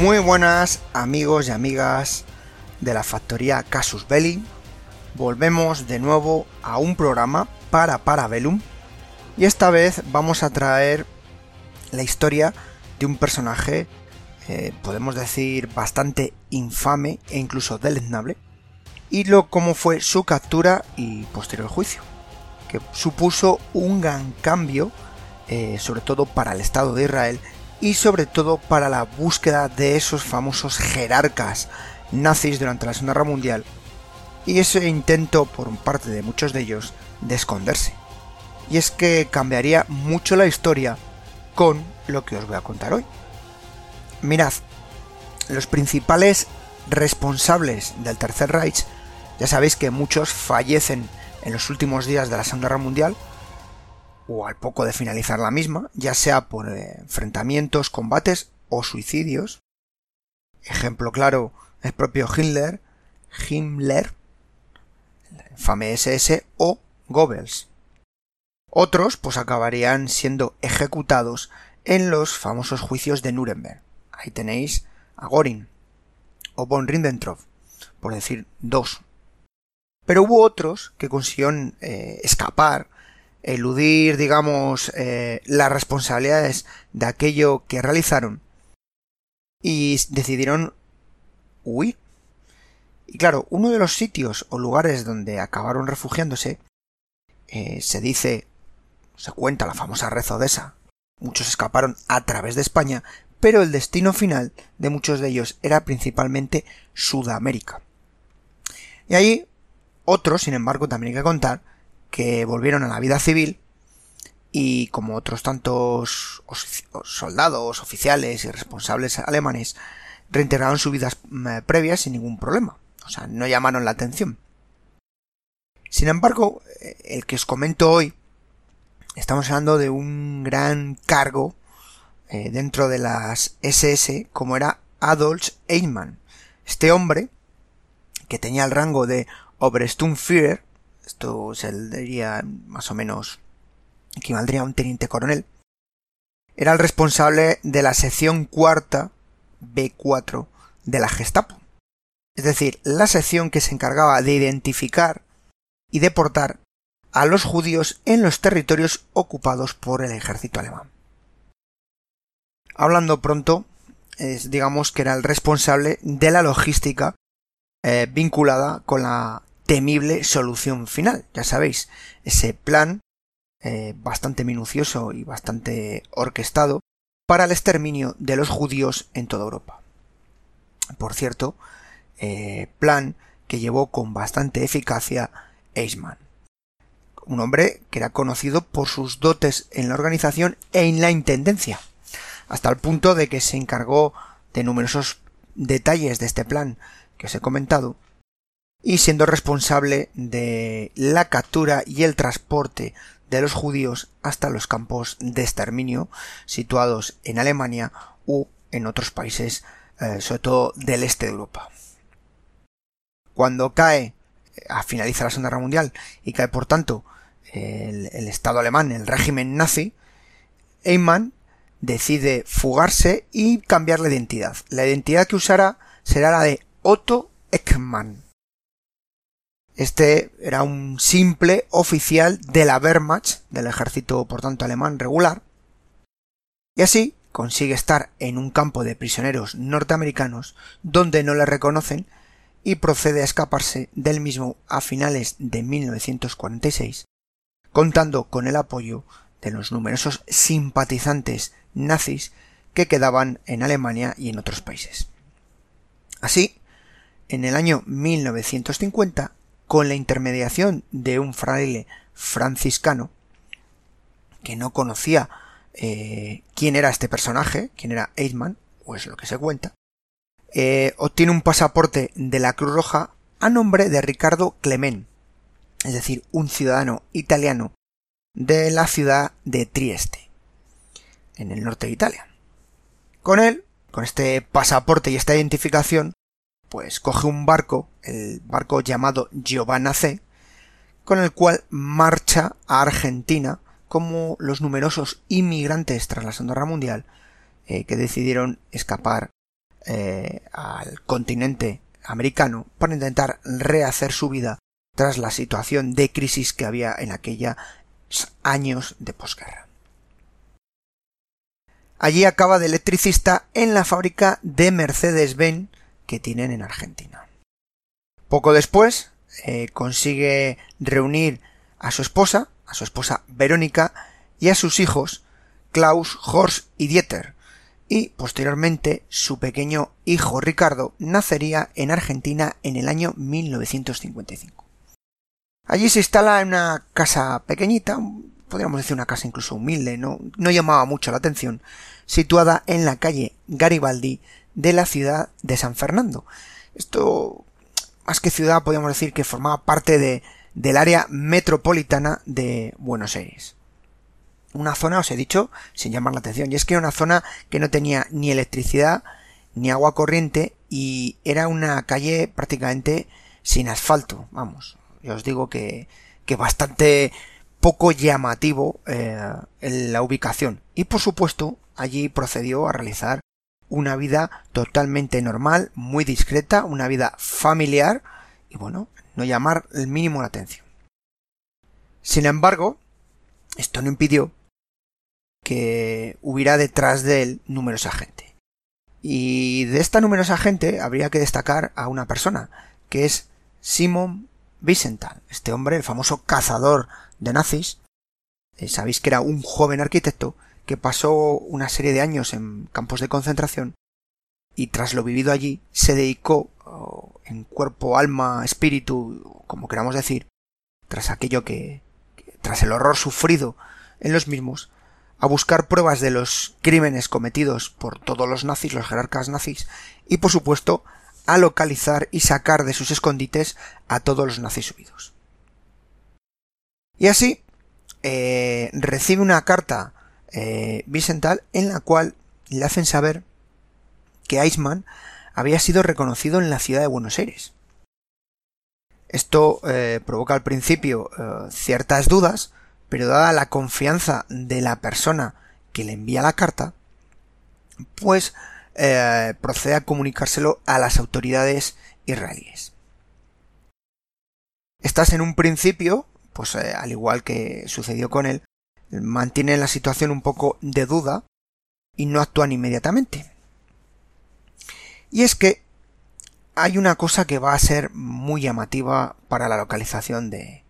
Muy buenas amigos y amigas de la factoría Casus Belli. Volvemos de nuevo a un programa para Parabellum y esta vez vamos a traer la historia de un personaje, eh, podemos decir, bastante infame e incluso deleznable, y lo cómo fue su captura y posterior juicio, que supuso un gran cambio, eh, sobre todo para el Estado de Israel y sobre todo para la búsqueda de esos famosos jerarcas nazis durante la Segunda Guerra Mundial y ese intento por parte de muchos de ellos de esconderse. Y es que cambiaría mucho la historia con lo que os voy a contar hoy. Mirad, los principales responsables del Tercer Reich, ya sabéis que muchos fallecen en los últimos días de la Segunda Guerra Mundial, o al poco de finalizar la misma, ya sea por eh, enfrentamientos, combates o suicidios. Ejemplo claro, el propio Hitler, Himmler, infame SS o Goebbels. Otros pues acabarían siendo ejecutados en los famosos juicios de Nuremberg. Ahí tenéis a Göring o von Ribbentrop, por decir dos. Pero hubo otros que consiguieron eh, escapar eludir, digamos, eh, las responsabilidades de aquello que realizaron y decidieron huir. Y claro, uno de los sitios o lugares donde acabaron refugiándose eh, se dice, se cuenta la famosa red odesa. Muchos escaparon a través de España, pero el destino final de muchos de ellos era principalmente Sudamérica. Y ahí otros, sin embargo, también hay que contar que volvieron a la vida civil y como otros tantos soldados, oficiales y responsables alemanes reintegraron sus vidas mm, previas sin ningún problema. O sea, no llamaron la atención. Sin embargo, eh, el que os comento hoy, estamos hablando de un gran cargo eh, dentro de las SS, como era Adolf Eichmann. Este hombre, que tenía el rango de Obersturmführer, esto se diría más o menos equivaldría a un teniente coronel, era el responsable de la sección cuarta B4 de la Gestapo. Es decir, la sección que se encargaba de identificar y deportar a los judíos en los territorios ocupados por el ejército alemán. Hablando pronto, digamos que era el responsable de la logística eh, vinculada con la temible solución final. Ya sabéis, ese plan eh, bastante minucioso y bastante orquestado para el exterminio de los judíos en toda Europa. Por cierto, eh, plan que llevó con bastante eficacia Eichmann. Un hombre que era conocido por sus dotes en la organización e en la intendencia, hasta el punto de que se encargó de numerosos detalles de este plan que os he comentado y siendo responsable de la captura y el transporte de los judíos hasta los campos de exterminio situados en Alemania u en otros países, eh, sobre todo del este de Europa. Cuando cae, eh, a finalizar la Segunda Guerra Mundial, y cae por tanto el, el Estado alemán, el régimen nazi, Eichmann decide fugarse y cambiar la identidad. La identidad que usará será la de Otto Ekman. Este era un simple oficial de la Wehrmacht, del ejército por tanto alemán regular, y así consigue estar en un campo de prisioneros norteamericanos donde no le reconocen y procede a escaparse del mismo a finales de 1946, contando con el apoyo de los numerosos simpatizantes nazis que quedaban en Alemania y en otros países. Así, en el año 1950 con la intermediación de un fraile franciscano que no conocía eh, quién era este personaje, quién era Eichmann, o es lo que se cuenta, eh, obtiene un pasaporte de la Cruz Roja a nombre de Ricardo Clement, es decir, un ciudadano italiano de la ciudad de Trieste, en el norte de Italia. Con él, con este pasaporte y esta identificación, pues coge un barco, el barco llamado Giovanna C, con el cual marcha a Argentina como los numerosos inmigrantes tras la Segunda Guerra Mundial eh, que decidieron escapar eh, al continente americano para intentar rehacer su vida tras la situación de crisis que había en aquellos años de posguerra. Allí acaba de electricista en la fábrica de Mercedes-Benz que tienen en Argentina. Poco después eh, consigue reunir a su esposa, a su esposa Verónica, y a sus hijos, Klaus, Horst y Dieter, y posteriormente su pequeño hijo Ricardo nacería en Argentina en el año 1955. Allí se instala en una casa pequeñita, podríamos decir una casa incluso humilde, no, no llamaba mucho la atención, situada en la calle Garibaldi de la ciudad de San Fernando. Esto, más que ciudad, podríamos decir que formaba parte de, del área metropolitana de Buenos Aires. Una zona, os he dicho, sin llamar la atención, y es que era una zona que no tenía ni electricidad, ni agua corriente, y era una calle prácticamente sin asfalto, vamos. Yo os digo que, que bastante poco llamativo eh, la ubicación. Y por supuesto, allí procedió a realizar una vida totalmente normal, muy discreta, una vida familiar, y bueno, no llamar el mínimo la atención. Sin embargo, esto no impidió que hubiera detrás de él numerosa gente. Y de esta numerosa gente habría que destacar a una persona, que es Simon Wiesenthal, este hombre, el famoso cazador de nazis. Eh, sabéis que era un joven arquitecto que pasó una serie de años en campos de concentración y tras lo vivido allí se dedicó en cuerpo, alma, espíritu, como queramos decir, tras aquello que, tras el horror sufrido en los mismos, a buscar pruebas de los crímenes cometidos por todos los nazis, los jerarcas nazis, y por supuesto a localizar y sacar de sus escondites a todos los nazis subidos. Y así eh, recibe una carta eh, Vicental en la cual le hacen saber que Eichmann había sido reconocido en la ciudad de Buenos Aires. Esto eh, provoca al principio eh, ciertas dudas, pero dada la confianza de la persona que le envía la carta, pues eh, procede a comunicárselo a las autoridades israelíes. Estás en un principio, pues al igual que sucedió con él, mantiene la situación un poco de duda y no actúan inmediatamente. Y es que hay una cosa que va a ser muy llamativa para la localización de,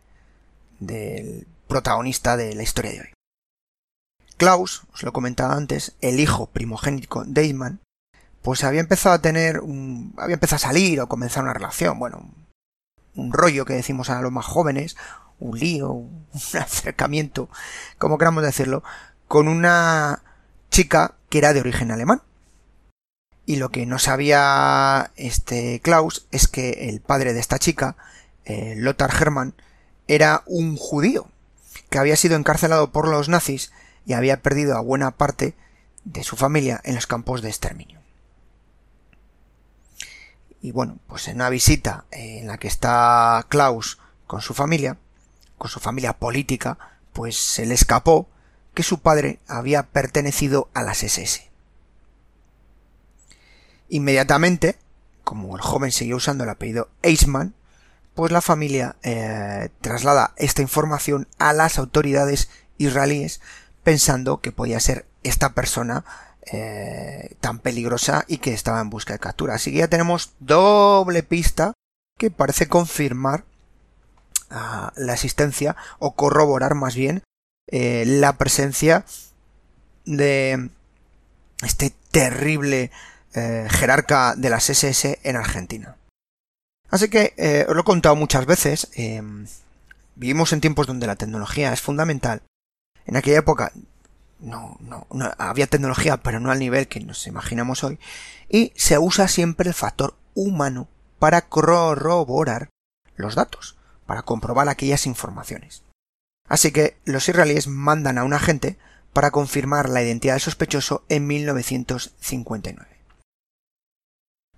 del protagonista de la historia de hoy. Klaus, os lo comentaba antes, el hijo primogénico de Eichmann, pues había empezado a tener había empezado a salir o comenzar una relación, bueno, un rollo que decimos a los más jóvenes, un lío, un acercamiento, como queramos decirlo, con una chica que era de origen alemán. Y lo que no sabía este Klaus es que el padre de esta chica, eh, Lothar Hermann, era un judío que había sido encarcelado por los nazis y había perdido a buena parte de su familia en los campos de exterminio. Y bueno, pues en una visita en la que está Klaus con su familia, con su familia política, pues se le escapó que su padre había pertenecido a las SS. Inmediatamente, como el joven seguía usando el apellido Eichmann, pues la familia eh, traslada esta información a las autoridades israelíes pensando que podía ser esta persona eh, tan peligrosa y que estaba en busca de captura. Así que ya tenemos doble pista que parece confirmar la existencia o corroborar más bien eh, la presencia de este terrible eh, jerarca de las SS en Argentina. Así que eh, os lo he contado muchas veces, em, vivimos en tiempos donde la tecnología es fundamental. En aquella época no, no, había tecnología, pero no al nivel que nos imaginamos hoy, y se usa siempre el factor humano para corroborar los datos, para comprobar aquellas informaciones. Así que los israelíes mandan a un agente para confirmar la identidad del sospechoso en 1959.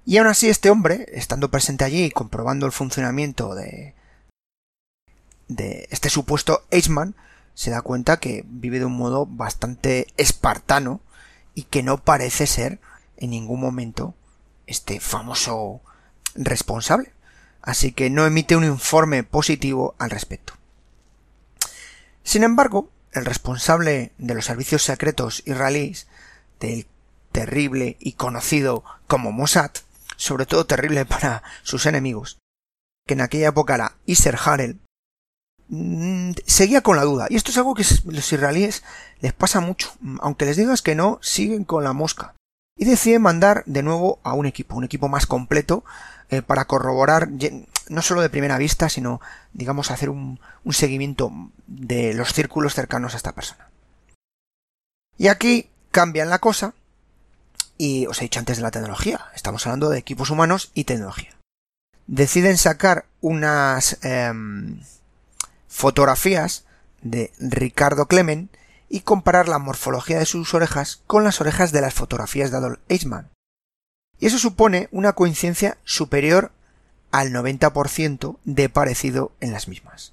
Y aún así este hombre, estando presente allí y comprobando el funcionamiento de, este supuesto Eichmann, se da cuenta que vive de un modo bastante espartano y que no parece ser en ningún momento este famoso responsable. Así que no emite un informe positivo al respecto. Sin embargo, el responsable de los servicios secretos israelíes del terrible y conocido como Mossad, sobre todo terrible para sus enemigos, que en aquella época era Iser Harel, mm, seguía con la duda. Y esto es algo que los israelíes les pasa mucho. Aunque les digas que no, siguen con la mosca. Y decide mandar de nuevo a un equipo, un equipo más completo, eh, para corroborar no solo de primera vista, sino, digamos, hacer un, seguimiento de los círculos cercanos a esta persona. Y aquí cambian la cosa, y os he dicho antes de la tecnología, estamos hablando de equipos humanos y tecnología. Deciden sacar unas em, fotografías de Ricardo Clemen y comparar la morfología de sus orejas con las orejas de las fotografías de Adolf Eichmann y eso supone una coincidencia superior al 90% de parecido en las mismas.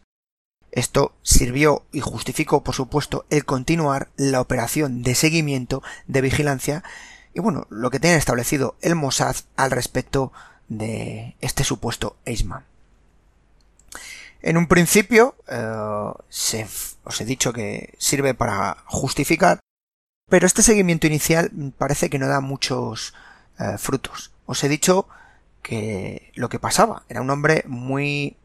Esto sirvió y justificó, por supuesto, el continuar la operación de seguimiento de vigilancia y bueno, lo que tiene establecido el Mossad al respecto de este supuesto Eisman. En un principio, eh, os he dicho que sirve para justificar, pero este seguimiento inicial parece que no da muchos eh, frutos. Os he dicho que lo que pasaba era un hombre muy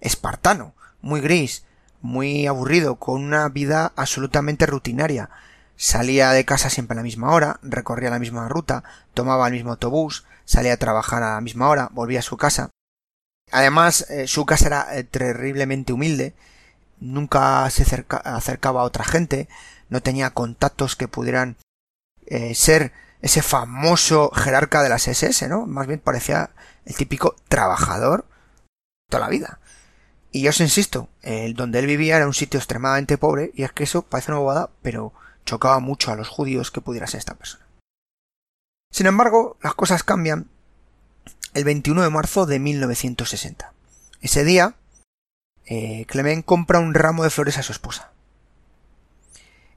espartano, muy gris, muy aburrido, con una vida absolutamente rutinaria. Salía de casa siempre a la misma hora, recorría la misma ruta, tomaba el mismo autobús, salía a trabajar a la misma hora, volvía a su casa. Además, eh, su casa era eh, terriblemente humilde, nunca se acercaba a otra gente, no tenía contactos que pudieran ser ese famoso jerarca de las SS, ¿no? Más bien parecía el típico trabajador toda la vida. Y yo os insisto, el donde él vivía era un sitio extremadamente pobre, y es que eso parece una bobada, pero chocaba mucho a los judíos que pudiera ser esta persona. Sin embargo, las cosas cambian el 21 de marzo de 1960. Ese día, eh, Clement compra un ramo de flores a su esposa.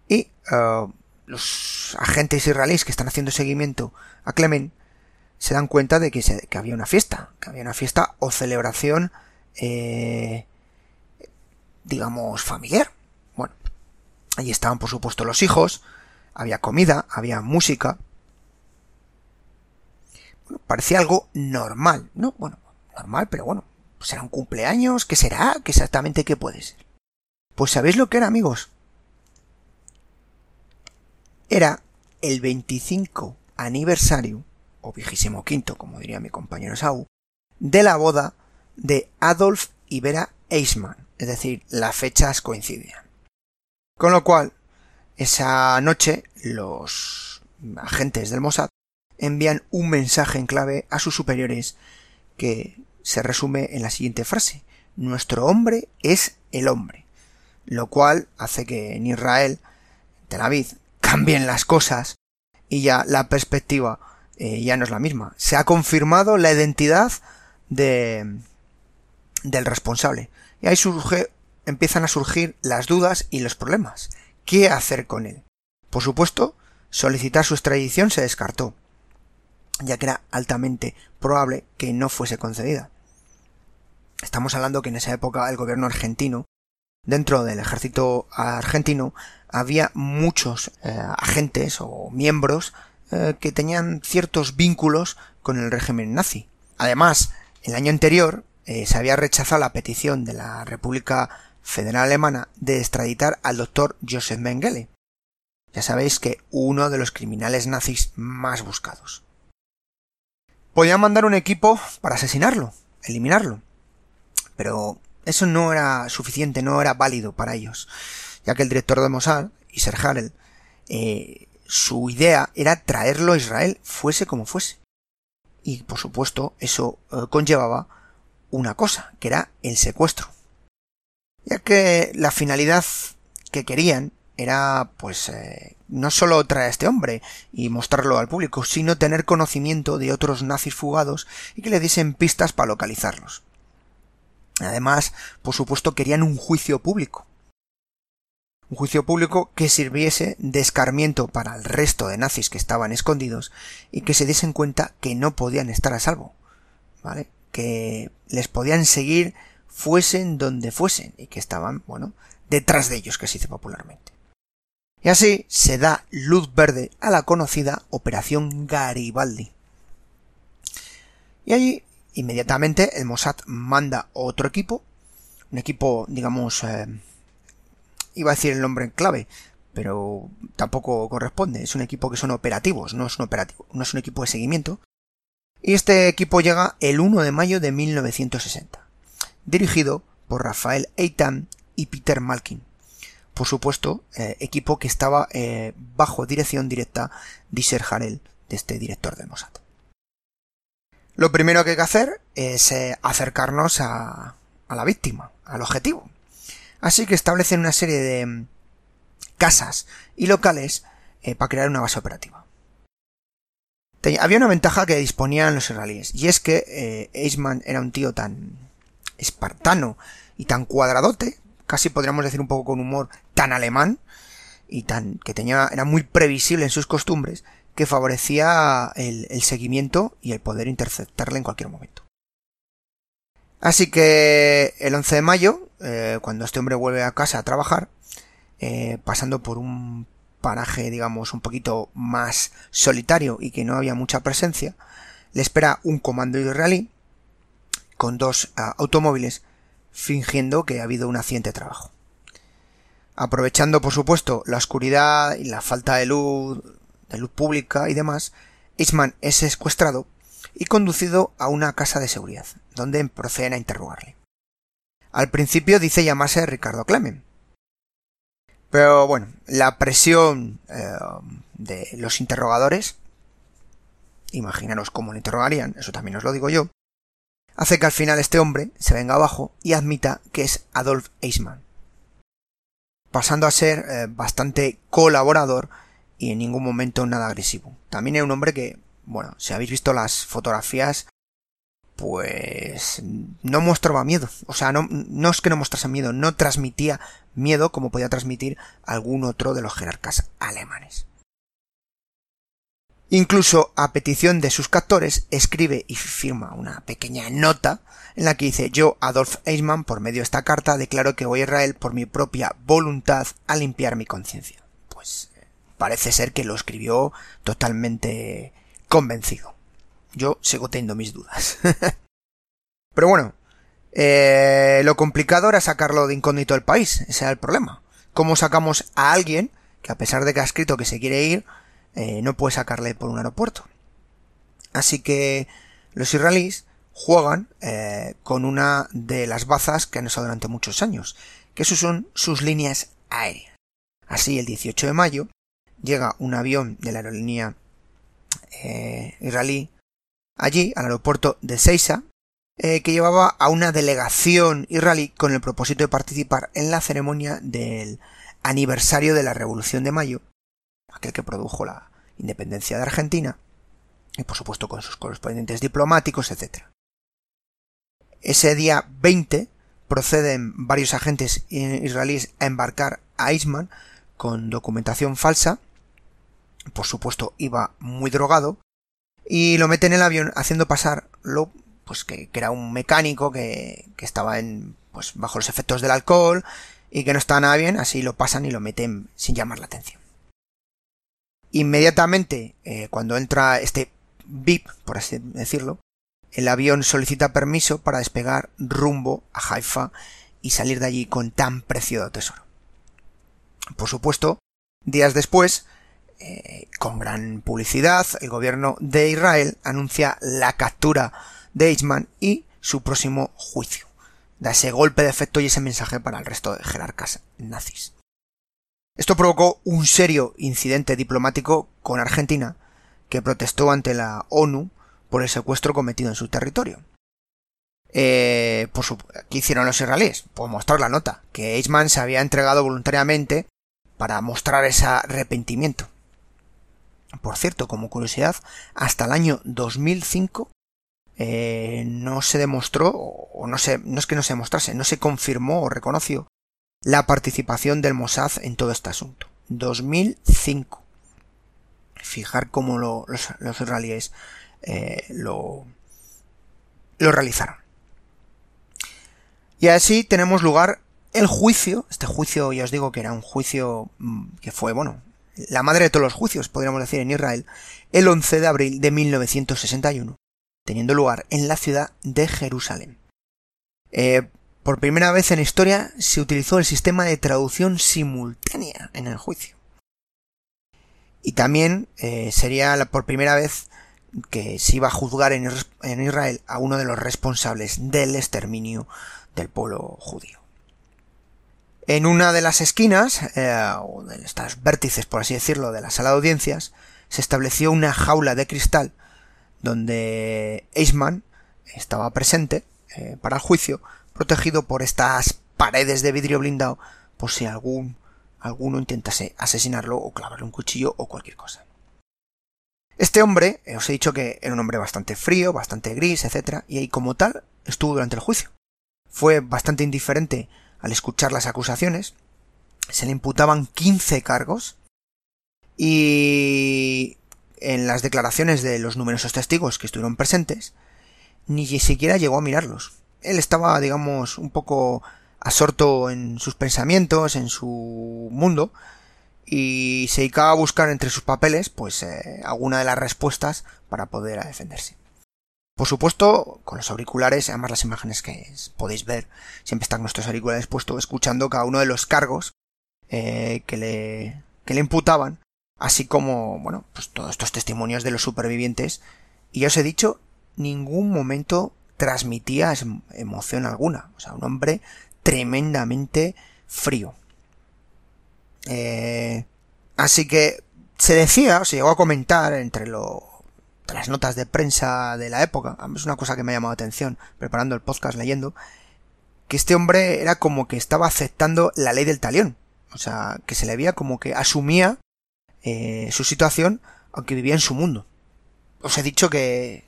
Y uh, los agentes israelíes que están haciendo seguimiento a Clement se dan cuenta de que, había una fiesta, que había una fiesta o celebración, eh, digamos, familiar. Bueno, allí estaban por supuesto los hijos, había comida, había música. Bueno, parecía algo normal, ¿no? Bueno, normal, pero bueno, será un cumpleaños, ¿qué será? ¿Qué exactamente qué puede ser? Pues sabéis lo que era, amigos, era el 25 aniversario, o vigésimo quinto, como diría mi compañero Saúl, de la boda de Adolf y Vera Eismann, es decir, las fechas coincidían. Con lo cual, esa noche, los agentes del Mossad envían un mensaje en clave a sus superiores que se resume en la siguiente frase. Nuestro hombre es el hombre. Lo cual hace que en Israel, Tel Aviv, cambien las cosas y ya la perspectiva eh, ya no es la misma. Se ha confirmado la identidad de, del responsable. Y ahí surge, empiezan a surgir las dudas y los problemas. ¿Qué hacer con él? Por supuesto, solicitar su extradición se descartó, ya que era altamente probable que no fuese concedida. Estamos hablando que en esa época el gobierno argentino, dentro del ejército argentino, había muchos eh, agentes o miembros eh, que tenían ciertos vínculos con el régimen nazi. Además, el año anterior eh, se había rechazado la petición de la República Federal Alemana de extraditar al doctor Joseph Mengele. Ya sabéis que uno de los criminales nazis más buscados. Podían mandar un equipo para asesinarlo, eliminarlo. Pero eso no era suficiente, no era válido para ellos ya que el director de Mossad, Iser Harel, eh, su idea era traerlo a Israel, fuese como fuese. Y por supuesto, eso eh, conllevaba una cosa, que era el secuestro. Ya que la finalidad que querían era, pues, eh, no solo traer a este hombre y mostrarlo al público, sino tener conocimiento de otros nazis fugados y que le diesen pistas para localizarlos. Además, por supuesto, querían un juicio público. Un juicio público que sirviese de escarmiento para el resto de nazis que estaban escondidos y que se diesen cuenta que no podían estar a salvo. ¿Vale? Que les podían seguir fuesen donde fuesen y que estaban, bueno, detrás de ellos, que se dice popularmente. Y así se da luz verde a la conocida Operación Garibaldi. Y allí Inmediatamente el Mossad manda otro equipo, un equipo, digamos, eh, iba a decir el nombre en clave, pero tampoco corresponde, es un equipo que son operativos, no es un operativo, no es un equipo de seguimiento. Y este equipo llega el 1 de mayo de 1960, dirigido por Rafael Eitan y Peter Malkin. Por supuesto, eh, equipo que estaba eh, bajo dirección directa de Harel, de este director del Mossad. Lo primero que hay que hacer es eh, acercarnos a, a la víctima, al objetivo. Así que establecen una serie de mm, casas y locales eh, para crear una base operativa. había una ventaja que disponían los israelíes, y es que eh, era un tío tan espartano y tan cuadradote, casi podríamos decir un poco con humor, tan alemán, y tan que tenía, era muy previsible en sus costumbres, que favorecía el, seguimiento y el poder interceptarle en cualquier momento. Así que el 11 de mayo, eh, cuando este hombre vuelve a casa a trabajar, eh, pasando por un paraje, digamos, un poquito más solitario y que no había mucha presencia, le espera un comando israelí con dos ah, automóviles fingiendo que ha habido un accidente de trabajo. Aprovechando, por supuesto, la oscuridad y la falta de luz de luz pública y demás, Eastman es secuestrado y conducido a una casa de seguridad, donde proceden a interrogarle. Al principio dice llamarse Ricardo Clemen. Pero bueno, la presión eh, de los interrogadores, imaginaros cómo lo interrogarían, eso también os lo digo yo, hace que al final este hombre se venga abajo y admita que es Adolf Eisman, pasando a ser eh, bastante colaborador y en ningún momento nada agresivo. También era un hombre que, bueno, si habéis visto las fotografías, pues no mostraba miedo. O sea, no, no es que no mostrase miedo, no transmitía miedo como podía transmitir algún otro de los jerarcas alemanes. Incluso a petición de sus captores escribe y firma una pequeña nota en la que dice yo, Adolf Eichmann, por medio de esta carta declaro que voy a Israel por mi propia voluntad a limpiar mi conciencia. Pues parece ser que lo escribió totalmente convencido. Yo sigo teniendo mis dudas. Pero bueno, eh, lo complicado era sacarlo de incógnito del país, ese era el problema. ¿Cómo sacamos a alguien que a pesar de que ha escrito que se quiere ir, eh, no puede sacarle por un aeropuerto? Así que los israelíes juegan eh, con una de las bazas que han usado durante muchos años, que son sus líneas aéreas. Así, el 18 de mayo, llega un avión de la aerolínea eh, israelí allí, al aeropuerto de Seiza, eh, que llevaba a una delegación israelí con el propósito de participar en la ceremonia del aniversario de la Revolución de Mayo, aquel que produjo la independencia de Argentina, y por supuesto con sus correspondientes diplomáticos, etc. Ese día 20 proceden varios agentes israelíes a embarcar a Eisman con documentación falsa por supuesto iba muy drogado, y lo mete en el avión haciendo pasarlo, pues que, era un mecánico que, que estaba en, pues bajo los efectos del alcohol y que no estaba nada bien, así lo pasan y lo meten sin llamar la atención. Inmediatamente, eh, cuando entra este VIP, por así decirlo, el avión solicita permiso para despegar rumbo a Haifa y salir de allí con tan preciado tesoro. Por supuesto, días después, eh, con gran publicidad, el gobierno de Israel anuncia la captura de Eichmann y su próximo juicio. Da ese golpe de efecto y ese mensaje para el resto de jerarcas nazis. Esto provocó un serio incidente diplomático con Argentina, que protestó ante la ONU por el secuestro cometido en su territorio. Eh, por su, ¿Qué hicieron los israelíes? Pues mostrar la nota, que Eichmann se había entregado voluntariamente para mostrar ese arrepentimiento. Por cierto, como curiosidad, hasta el año 2005 eh, no se demostró, o no, se, no es que no se demostrase, no se confirmó o reconoció la participación del Mossad en todo este asunto. 2005. Fijar cómo los, israelíes eh, lo, lo realizaron. Y así tenemos lugar el juicio, este juicio ya os digo que era un juicio mm, que fue, bueno, la madre de todos los juicios, podríamos decir, en Israel, el 11 de abril de 1961, teniendo lugar en la ciudad de Jerusalén. Eh, por primera vez en la historia se utilizó el sistema de traducción simultánea en el juicio. Y también eh, sería por primera vez que se iba a juzgar en, Israel a uno de los responsables del exterminio del pueblo judío. En una de las esquinas, eh, o de estas vértices, por así decirlo, de la sala de audiencias, se estableció una jaula de cristal donde Eisman estaba presente eh, para el juicio, protegido por estas paredes de vidrio blindado, por si algún alguno intentase asesinarlo o clavarle un cuchillo o cualquier cosa. Este hombre, eh, os he dicho que era un hombre bastante frío, bastante gris, etc. Y ahí como tal estuvo durante el juicio. Fue bastante indiferente al escuchar las acusaciones. Se le imputaban 15 cargos. Y en las declaraciones de los numerosos testigos que estuvieron presentes, ni siquiera llegó a mirarlos. Él estaba, digamos, un poco absorto en sus pensamientos, en su mundo, y se dedicaba a buscar entre sus papeles, pues, eh, alguna de las respuestas para poder defenderse. Por supuesto, con los auriculares, además las imágenes que podéis ver, siempre están nuestros auriculares puestos, escuchando cada uno de los cargos eh, que, le, que le imputaban, así como, bueno, pues todos estos testimonios de los supervivientes. Y ya os he dicho, ningún momento transmitía emoción alguna. O sea, un hombre tremendamente frío. Eh, así que se decía, se llegó a comentar entre las notas de prensa de la época, es una cosa que me ha llamado la atención, preparando el podcast, leyendo, que este hombre era como que estaba aceptando la ley del talión. O sea, que se le veía como que asumía eh, su situación, aunque vivía en su mundo. Os he dicho que,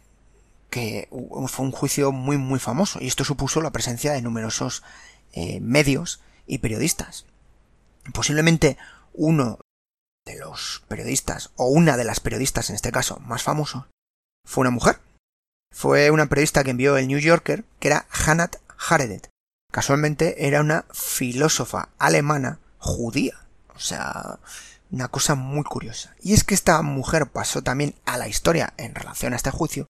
que fue un juicio muy muy famoso y esto supuso la presencia de numerosos eh, medios y periodistas. Posiblemente uno de los periodistas, o una de las periodistas en este caso más famosos, fue una mujer. Fue una periodista que envió el New Yorker, que era Hannah Haredet. Casualmente era una filósofa alemana judía. O sea, una cosa muy curiosa. Y es que esta mujer pasó también a la historia en relación a este juicio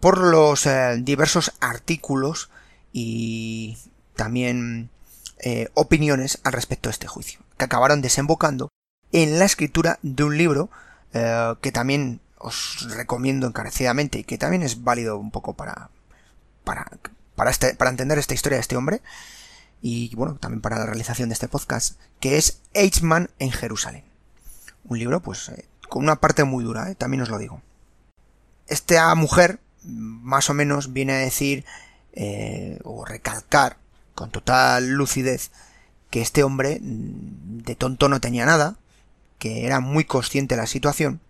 por los eh, diversos artículos y también eh, opiniones al respecto de este juicio, que acabaron desembocando en la escritura de un libro eh, que también os recomiendo encarecidamente y que también es válido un poco para, para, para, este, para entender esta historia de este hombre y bueno, también para la realización de este podcast, que es Eichmann en Jerusalén. Un libro pues con una parte muy dura, también os lo digo. Esta mujer más o menos viene a decir eh, o recalcar con total lucidez que este hombre mm, de tonto no tenía nada, que era muy consciente de la situación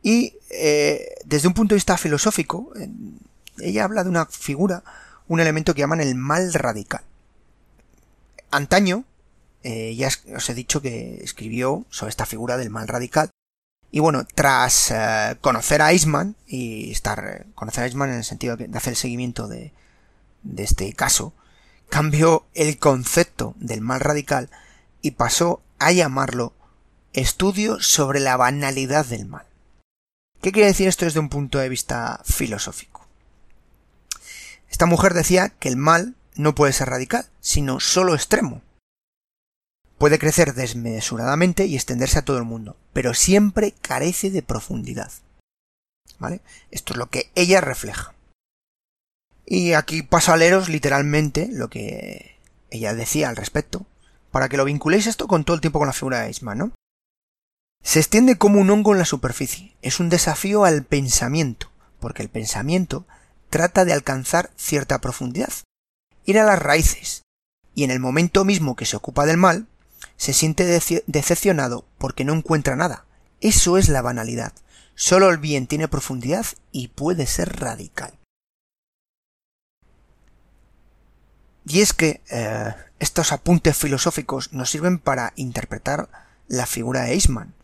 y eh, desde un punto de vista filosófico ella habla de una figura, un elemento que llaman el mal radical. Antaño, eh, ya os he dicho que escribió sobre esta figura del mal radical y bueno, tras eh, conocer a Eisman y estar, conocer a Eisman en el sentido de hacer el seguimiento de este caso, cambió el concepto del mal radical y pasó a llamarlo estudio sobre la banalidad del mal. ¿Qué quiere decir esto desde un punto de vista filosófico? Esta mujer decía que el mal no puede ser radical, sino solo extremo. Puede crecer desmesuradamente y extenderse a todo el mundo, pero siempre carece de profundidad. ¿Vale? Esto es lo que ella refleja. Y aquí paso a leeros literalmente lo que ella decía al respecto, para que lo vinculéis esto con todo el tiempo con la figura de Eisman, ¿no? Se extiende como un hongo en la superficie. Es un desafío al pensamiento, porque el pensamiento trata de alcanzar cierta profundidad, ir a las raíces, y en el momento mismo que se ocupa del mal, se siente decepcionado porque no encuentra nada. Eso es la banalidad. Solo el bien tiene profundidad y puede ser radical. Y es que eh, estos apuntes filosóficos nos sirven para interpretar la figura de Eisman,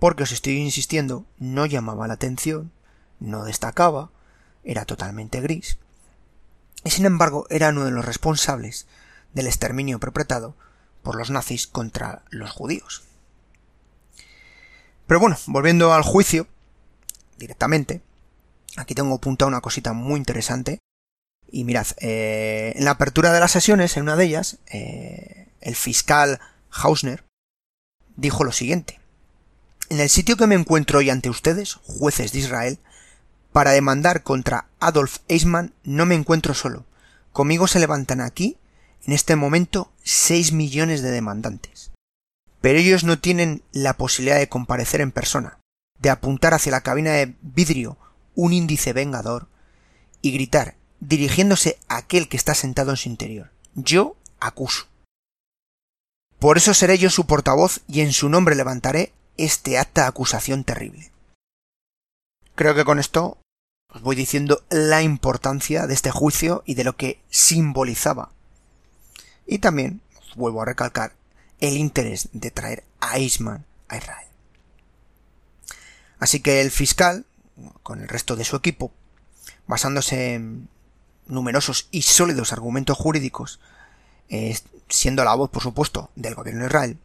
porque os estoy insistiendo, no llamaba la atención, no destacaba, era totalmente gris, y sin embargo era uno de los responsables del exterminio perpetrado por los nazis contra los judíos. Pero bueno, volviendo al juicio, directamente, aquí tengo apuntado una cosita muy interesante, y mirad, eh, en la apertura de las sesiones, en una de ellas, eh, el fiscal Hausner dijo lo siguiente. En el sitio que me encuentro hoy ante ustedes, jueces de Israel, para demandar contra Adolf Eichmann no me encuentro solo. Conmigo se levantan aquí, en este momento, seis millones de demandantes. Pero ellos no tienen la posibilidad de comparecer en persona, de apuntar hacia la cabina de vidrio un índice vengador y gritar, dirigiéndose a aquel que está sentado en su interior. Yo acuso. Por eso seré yo su portavoz y en su nombre levantaré este acta acusación terrible. Creo que con esto os voy diciendo la importancia de este juicio y de lo que simbolizaba. Y también os vuelvo a recalcar el interés de traer a Eisman a Israel. Así que el fiscal, con el resto de su equipo, basándose en numerosos y sólidos argumentos jurídicos, eh, siendo la voz, por supuesto, del gobierno de Israel,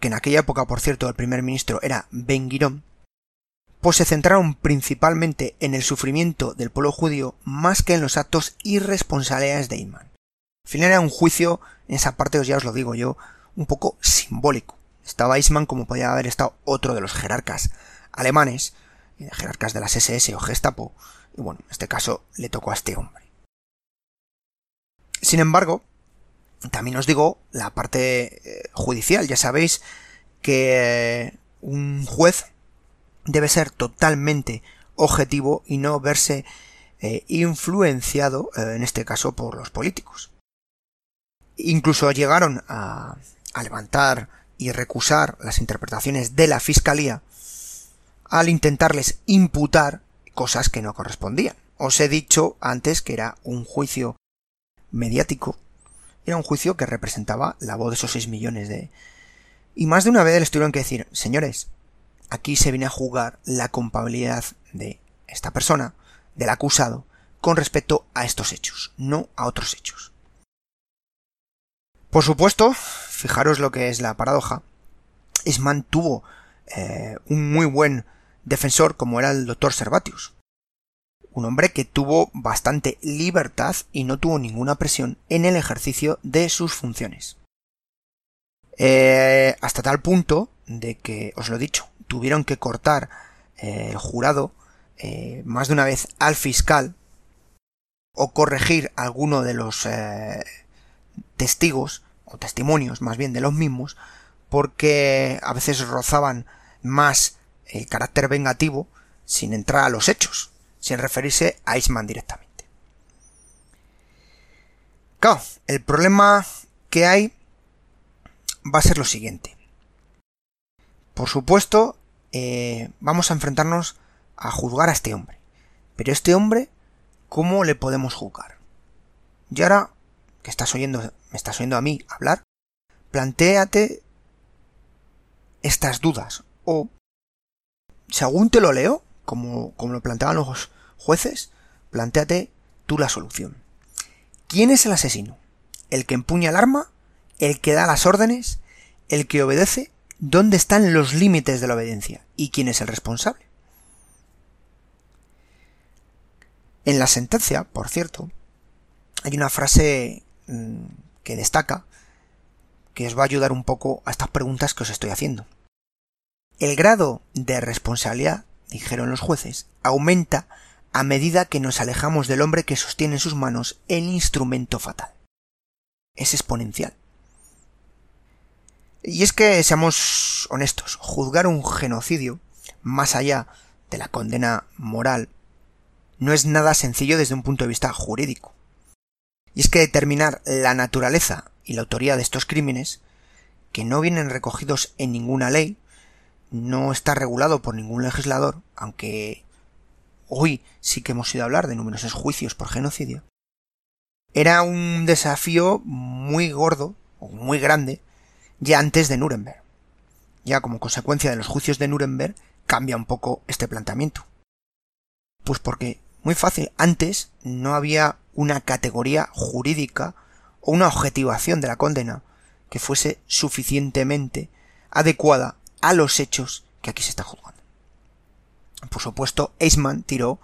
que en aquella época, por cierto, el primer ministro era Ben Girón, pues se centraron principalmente en el sufrimiento del pueblo judío más que en los actos irresponsables de Iman. Al final era un juicio, en esa parte ya os lo digo yo, un poco simbólico. Estaba Eisman como podía haber estado otro de los jerarcas alemanes, jerarcas de las SS o Gestapo, y bueno, en este caso le tocó a este hombre. Sin embargo, también os digo la parte eh, judicial. Ya sabéis que un juez debe ser totalmente objetivo y no verse eh, influenciado, eh, en este caso, por los políticos. Incluso llegaron a levantar y recusar las interpretaciones de la Fiscalía al intentarles imputar cosas que no correspondían. Os he dicho antes que era un juicio mediático era un juicio que representaba la voz de esos 6 millones de... Y más de una vez les tuvieron que decir, señores, aquí se viene a jugar la culpabilidad de esta persona, del acusado, con respecto a estos hechos, no a otros hechos. Por supuesto, fijaros lo que es la paradoja, Esman tuvo eh, un muy buen defensor como era el doctor Servatius, un hombre que tuvo bastante libertad y no tuvo ninguna presión en el ejercicio de sus funciones. Eh, hasta tal punto de que, os lo he dicho, tuvieron que cortar eh, el jurado eh, más de una vez al fiscal o corregir alguno de los testigos o testimonios más bien de los mismos porque a veces rozaban más el carácter vengativo sin entrar a los hechos sin referirse a Iceman directamente. Claro, el problema que hay va a ser lo siguiente. Por supuesto, eh, vamos a enfrentarnos a juzgar a este hombre. Pero este hombre, ¿cómo le podemos juzgar? Y ahora que estás oyendo, me estás oyendo a mí hablar, plantéate estas dudas. O, según te lo leo, como, como lo planteaban los, Jueces, planteate tú la solución. ¿Quién es el asesino? ¿El que empuña el arma? ¿El que da las órdenes? ¿El que obedece? ¿Dónde están los límites de la obediencia? ¿Y quién es el responsable? En la sentencia, por cierto, hay una frase mm, que destaca que os va a ayudar un poco a estas preguntas que os estoy haciendo. El grado de responsabilidad, dijeron los jueces, aumenta a medida que nos alejamos del hombre que sostiene en sus manos el instrumento fatal. Es exponencial. Y es que, seamos honestos, juzgar un genocidio, más allá de la condena moral, no es nada sencillo desde un punto de vista jurídico. Y es que determinar la naturaleza y la autoría de estos crímenes, que no vienen recogidos en ninguna ley, no está regulado por ningún legislador, aunque hoy sí que hemos ido a hablar de numerosos juicios por genocidio, era un desafío muy gordo, o muy grande, ya antes de Nuremberg. Ya como consecuencia de los juicios de Nuremberg cambia un poco este planteamiento. Pues porque, muy fácil, antes no había una categoría jurídica o una objetivación de la condena que fuese suficientemente adecuada a los hechos que aquí se está juzgando. Por supuesto, Eisman tiró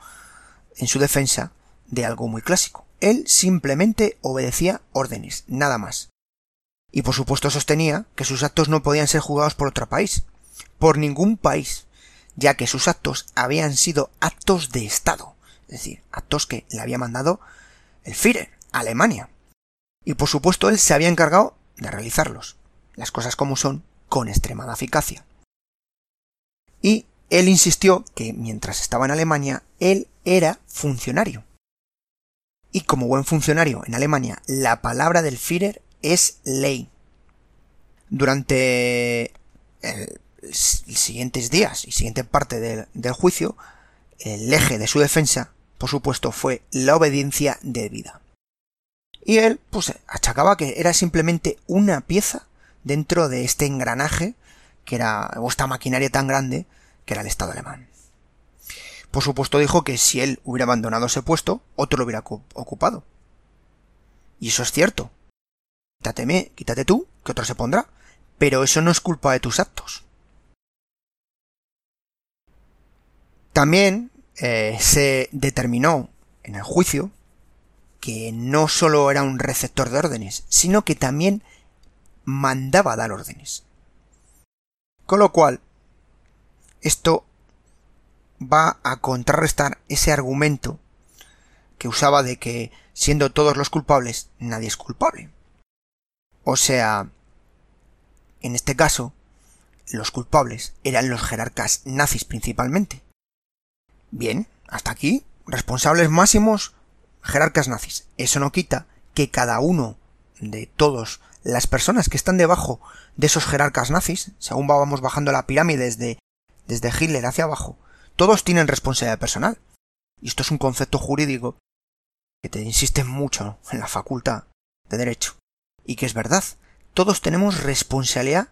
en su defensa de algo muy clásico. Él simplemente obedecía órdenes, nada más. Y por supuesto sostenía que sus actos no podían ser juzgados por otro país, por ningún país, ya que sus actos habían sido actos de Estado, es decir, actos que le había mandado el Führer, Alemania. Y por supuesto él se había encargado de realizarlos, las cosas como son, con extremada eficacia. Y él insistió que mientras estaba en Alemania, él era funcionario. Y como buen funcionario en Alemania, la palabra del Führer es ley. Durante los siguientes días y siguiente parte del, del juicio, el eje de su defensa, por supuesto, fue la obediencia debida. Y él, pues, achacaba que era simplemente una pieza dentro de este engranaje que era, o esta maquinaria tan grande que era el Estado alemán. Por supuesto dijo que si él hubiera abandonado ese puesto, otro lo hubiera ocupado. Y eso es cierto. Quítateme, quítate tú, que otro se pondrá. Pero eso no es culpa de tus actos. También eh, se determinó en el juicio que no solo era un receptor de órdenes, sino que también mandaba dar órdenes. Con lo cual, esto va a contrarrestar ese argumento que usaba de que siendo todos los culpables, nadie es culpable. O sea, en este caso, los culpables eran los jerarcas nazis principalmente. Bien, hasta aquí, responsables máximos jerarcas nazis. Eso no quita que cada uno de todos las personas que están debajo de esos jerarcas nazis, según vamos bajando la pirámide desde, desde Hitler hacia abajo, todos tienen responsabilidad personal. Y esto es un concepto jurídico que te insiste mucho en la facultad de derecho. Y que es verdad. Todos tenemos responsabilidad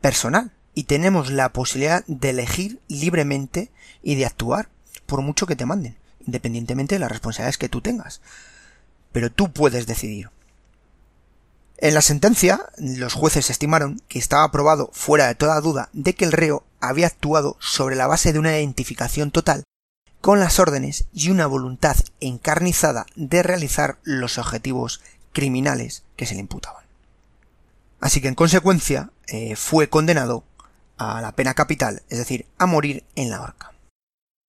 personal y tenemos la posibilidad de elegir libremente y de actuar por mucho que te manden independientemente de las responsabilidades que tú tengas. Pero tú puedes decidir. En la sentencia, los jueces estimaron que estaba probado fuera de toda duda de que el reo había actuado sobre la base de una identificación total con las órdenes y una voluntad encarnizada de realizar los objetivos criminales que se le imputaban. Así que en consecuencia eh, fue condenado a la pena capital, es decir, a morir en la horca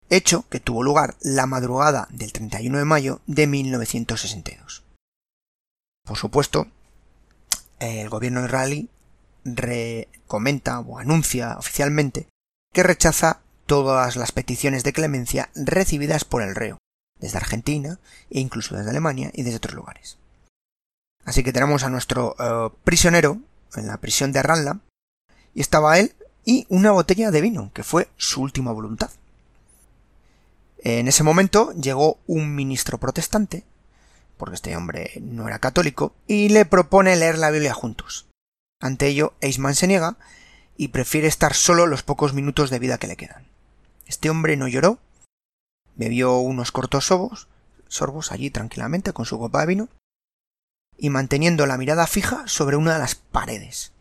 hecho que tuvo lugar la madrugada del 31 de mayo de 1962. Por supuesto, el gobierno israelí comenta o anuncia oficialmente que rechaza todas las peticiones de clemencia recibidas por el reo, desde Argentina e incluso desde Alemania y desde otros lugares. Así que tenemos a nuestro eh, prisionero en la prisión de Ranla, y estaba él y una botella de vino, que fue su última voluntad. En ese momento llegó un ministro protestante, porque este hombre no era católico, y le propone leer la Biblia juntos. Ante ello, Eisman se niega y prefiere estar solo los pocos minutos de vida que le quedan. Este hombre no lloró, bebió unos cortos sorbos, sorbos allí tranquilamente con su copa de vino, y manteniendo la mirada fija sobre una de las paredes.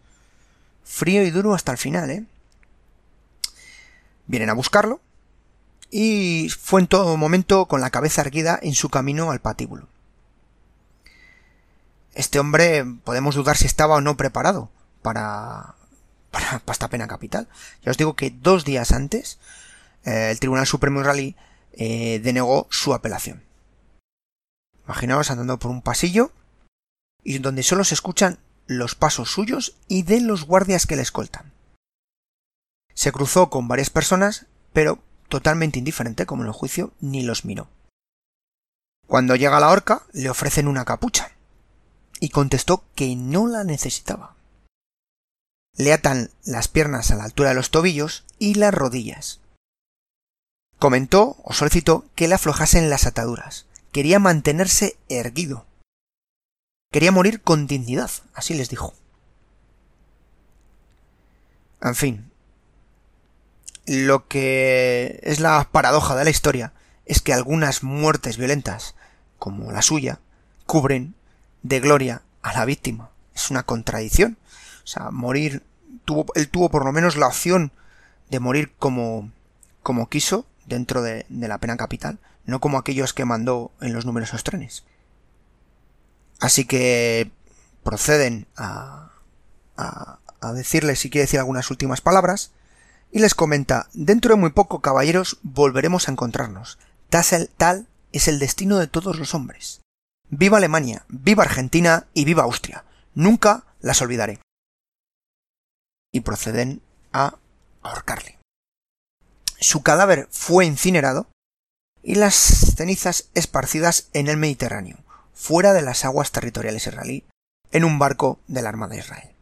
Frío y duro hasta el final, ¿eh? Vienen a buscarlo, y fue en todo momento con la cabeza erguida en su camino al patíbulo. Este hombre podemos dudar si estaba o no preparado para, para, esta pena capital. Ya os digo que dos días antes eh, el Tribunal Supremo israelí eh, denegó su apelación. Imaginaos andando por un pasillo y donde solo se escuchan los pasos suyos y de los guardias que le escoltan. Se cruzó con varias personas, pero totalmente indiferente como en el juicio, ni los miró. Cuando llega a la horca, le ofrecen una capucha, y contestó que no la necesitaba. Le atan las piernas a la altura de los tobillos y las rodillas. Comentó o solicitó que le aflojasen las ataduras. Quería mantenerse erguido. Quería morir con dignidad, así les dijo. En fin, lo que es la paradoja de la historia es que algunas muertes violentas, como la suya, cubren de gloria a la víctima. Es una contradicción. O sea, morir, tuvo, él tuvo por lo menos la opción de morir como, como quiso dentro de, la pena capital, no como aquellos que mandó en los numerosos trenes. Así que proceden a, a, a decirle si quiere decir algunas últimas palabras y les comenta, dentro de muy poco, caballeros, volveremos a encontrarnos. Tal, tal es el destino de todos los hombres. Viva Alemania, viva Argentina y viva Austria. Nunca las olvidaré. Y proceden a ahorcarle. Su cadáver fue incinerado y las cenizas esparcidas en el Mediterráneo, fuera de las aguas territoriales israelí, en un barco de la Armada de Israel.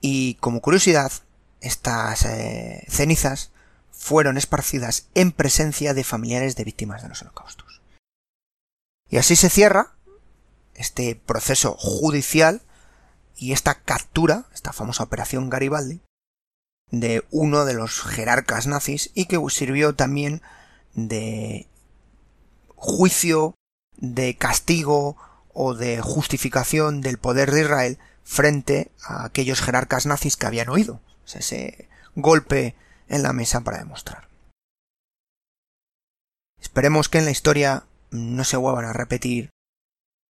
Y como curiosidad, estas eh, cenizas fueron esparcidas en presencia de familiares de víctimas de los holocaustos. Y así se cierra este proceso judicial y esta captura, esta famosa operación Garibaldi, de uno de los jerarcas nazis y que sirvió también de juicio, de castigo o de justificación del poder de Israel frente a aquellos jerarcas nazis que habían oído ese golpe en la mesa para demostrar. Esperemos que en la historia no se vuelvan a repetir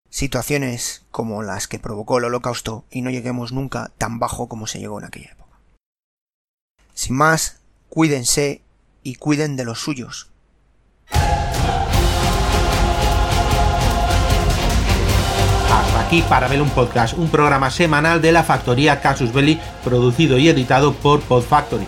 situaciones como las que provocó el holocausto y no lleguemos nunca tan bajo como se llegó en aquella época. Sin más, cuídense y cuiden de los suyos, Hasta aquí para ver un podcast, un programa semanal de la factoría Casus Belli, producido y editado por Podfactory.